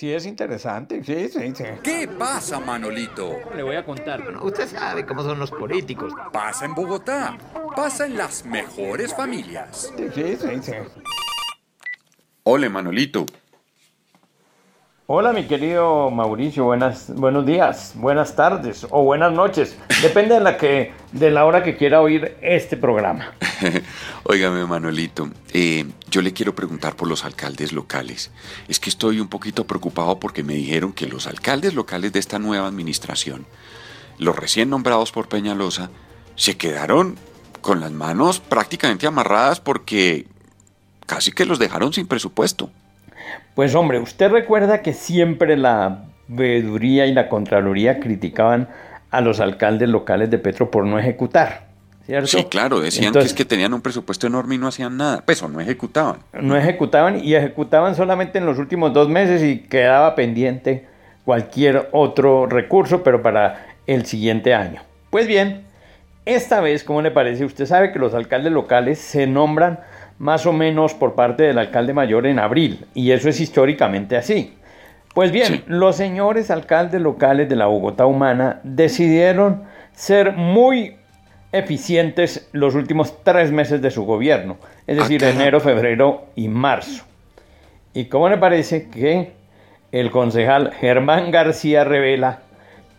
Sí, es interesante, sí, sí, sí. ¿Qué pasa, Manolito? Le voy a contar. Bueno, usted sabe cómo son los políticos. Pasa en Bogotá. Pasa en las mejores familias. Sí, sí, sí, sí. Ole, Manolito. Hola, mi querido Mauricio, buenas, buenos días, buenas tardes o buenas noches. Depende de la, que, de la hora que quiera oír este programa. Óigame, Manolito, eh, yo le quiero preguntar por los alcaldes locales. Es que estoy un poquito preocupado porque me dijeron que los alcaldes locales de esta nueva administración, los recién nombrados por Peñalosa, se quedaron con las manos prácticamente amarradas porque casi que los dejaron sin presupuesto. Pues hombre, usted recuerda que siempre la veeduría y la contraloría criticaban a los alcaldes locales de Petro por no ejecutar. ¿cierto? Sí, claro, decían que es que tenían un presupuesto enorme y no hacían nada. Pues o no ejecutaban. No ejecutaban y ejecutaban solamente en los últimos dos meses y quedaba pendiente cualquier otro recurso, pero para el siguiente año. Pues bien, esta vez, ¿cómo le parece? Usted sabe que los alcaldes locales se nombran más o menos por parte del alcalde mayor en abril, y eso es históricamente así. Pues bien, los señores alcaldes locales de la Bogotá Humana decidieron ser muy eficientes los últimos tres meses de su gobierno, es decir, enero, febrero y marzo. ¿Y cómo le parece que el concejal Germán García revela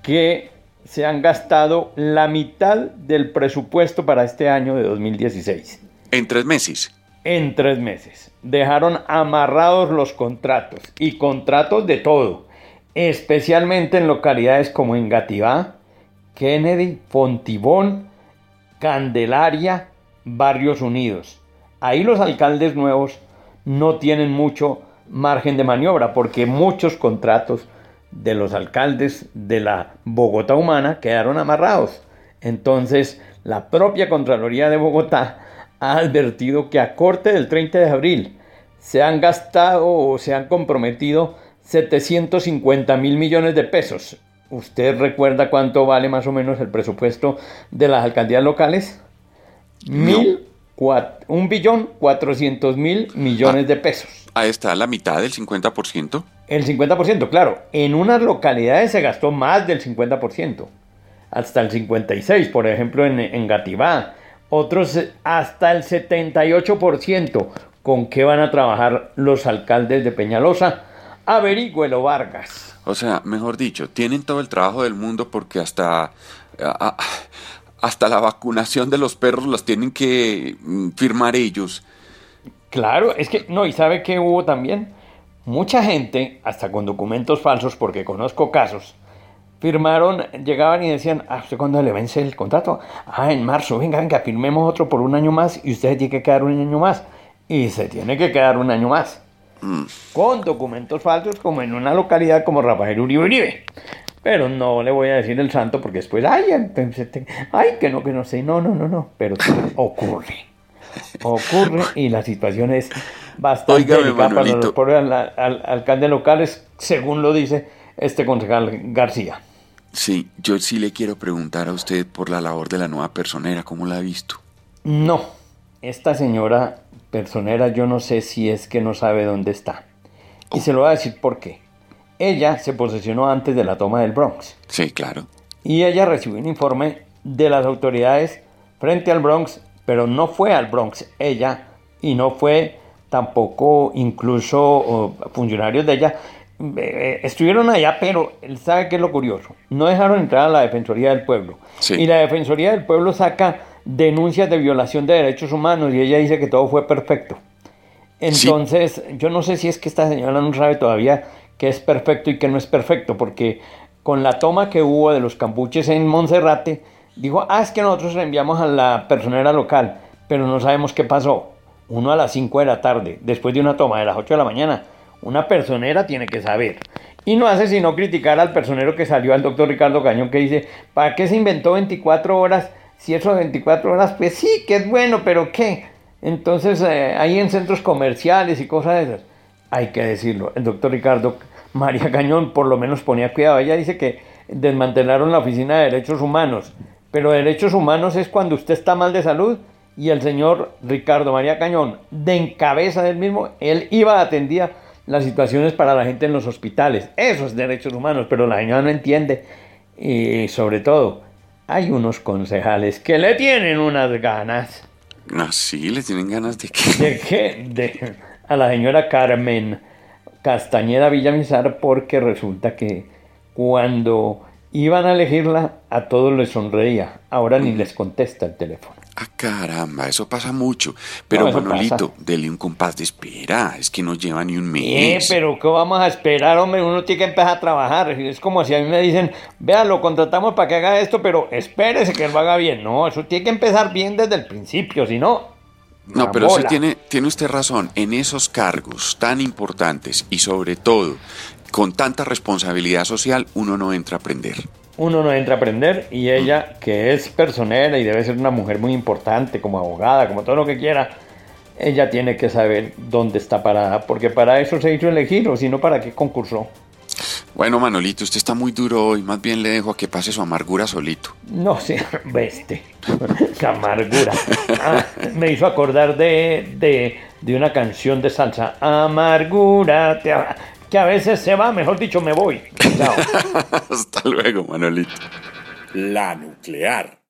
que se han gastado la mitad del presupuesto para este año de 2016? En tres meses en tres meses. Dejaron amarrados los contratos y contratos de todo, especialmente en localidades como Engativá, Kennedy, Fontibón, Candelaria, Barrios Unidos. Ahí los alcaldes nuevos no tienen mucho margen de maniobra porque muchos contratos de los alcaldes de la Bogotá humana quedaron amarrados. Entonces, la propia Contraloría de Bogotá ha advertido que a corte del 30 de abril se han gastado o se han comprometido 750 mil millones de pesos. ¿Usted recuerda cuánto vale más o menos el presupuesto de las alcaldías locales? Mil, un billón cuatrocientos mil millones de pesos. Ahí está la mitad del 50%. El 50%, claro. En unas localidades se gastó más del 50%. Hasta el 56%, por ejemplo, en, en Gativá, otros hasta el 78%. ¿Con qué van a trabajar los alcaldes de Peñalosa? Averigüelo, Vargas. O sea, mejor dicho, tienen todo el trabajo del mundo porque hasta, hasta la vacunación de los perros las tienen que mm, firmar ellos. Claro, es que, no, y ¿sabe qué hubo también? Mucha gente, hasta con documentos falsos, porque conozco casos, firmaron, llegaban y decían, ¿a usted cuándo le vence el contrato? Ah, en marzo, venga, venga, firmemos otro por un año más y usted tiene que quedar un año más. Y se tiene que quedar un año más. Mm. Con documentos falsos como en una localidad como Rafael Uribe Uribe. Pero no le voy a decir el santo porque después, ay, ay, que no, que no sé, no, no, no, no, pero ocurre. Ocurre y la situación es bastante delicada para los pobres alcaldes locales, según lo dice este concejal García. Sí, yo sí le quiero preguntar a usted por la labor de la nueva personera, ¿cómo la ha visto? No, esta señora personera yo no sé si es que no sabe dónde está. Y se lo voy a decir por qué. Ella se posesionó antes de la toma del Bronx. Sí, claro. Y ella recibió un informe de las autoridades frente al Bronx, pero no fue al Bronx ella y no fue tampoco incluso funcionarios de ella, eh, estuvieron allá, pero sabe qué es lo curioso. No dejaron entrar a la Defensoría del Pueblo. Y la Defensoría del Pueblo saca denuncias de violación de derechos humanos y ella dice que todo fue perfecto. Entonces, yo no sé si es que esta señora no sabe todavía qué es perfecto y qué no es perfecto, porque con la toma que hubo de los campuches en Monserrate, dijo, ah, es que nosotros enviamos a la personera local, pero no sabemos qué pasó. Uno a las 5 de la tarde, después de una toma de las 8 de la mañana, una personera tiene que saber. Y no hace sino criticar al personero que salió al doctor Ricardo Cañón que dice, ¿para qué se inventó 24 horas? Si eso 24 horas, pues sí, que es bueno, pero ¿qué? Entonces, eh, ahí en centros comerciales y cosas de esas, hay que decirlo. El doctor Ricardo María Cañón por lo menos ponía cuidado. Ella dice que desmantelaron la Oficina de Derechos Humanos, pero derechos humanos es cuando usted está mal de salud y el señor Ricardo María Cañón, de en cabeza del mismo, él iba a atender las situaciones para la gente en los hospitales. Esos derechos humanos, pero la señora no entiende. Y sobre todo, hay unos concejales que le tienen unas ganas. Ah, sí, le tienen ganas de qué. ¿De qué? De, a la señora Carmen Castañeda Villamizar, porque resulta que cuando iban a elegirla, a todos les sonreía. Ahora ni les contesta el teléfono. Ah, caramba, eso pasa mucho. Pero, No, Manolito, pasa. dele un compás de espera. Es que no lleva ni un Eh, mes. pero ¿qué vamos a esperar, hombre? Uno tiene que empezar a trabajar. Es como si a mí me dicen, vea, lo contratamos para que haga esto, pero espérese que lo haga bien. No, eso tiene que empezar bien desde el principio, si no... No, pero sí tiene, tiene usted razón. En esos cargos tan importantes y sobre todo con tanta responsabilidad social, uno no entra a aprender. Uno no entra a aprender y ella, que es personera y debe ser una mujer muy importante, como abogada, como todo lo que quiera, ella tiene que saber dónde está parada, porque para eso se hizo elegir, o si no, ¿para qué concursó? Bueno, Manolito, usted está muy duro hoy. Más bien le dejo a que pase su amargura solito. No sé, veste. La amargura. Ah, me hizo acordar de, de, de una canción de salsa. Amargura, te- que a veces se va, mejor dicho, me voy. Chao. Hasta luego, Manolito. La nuclear.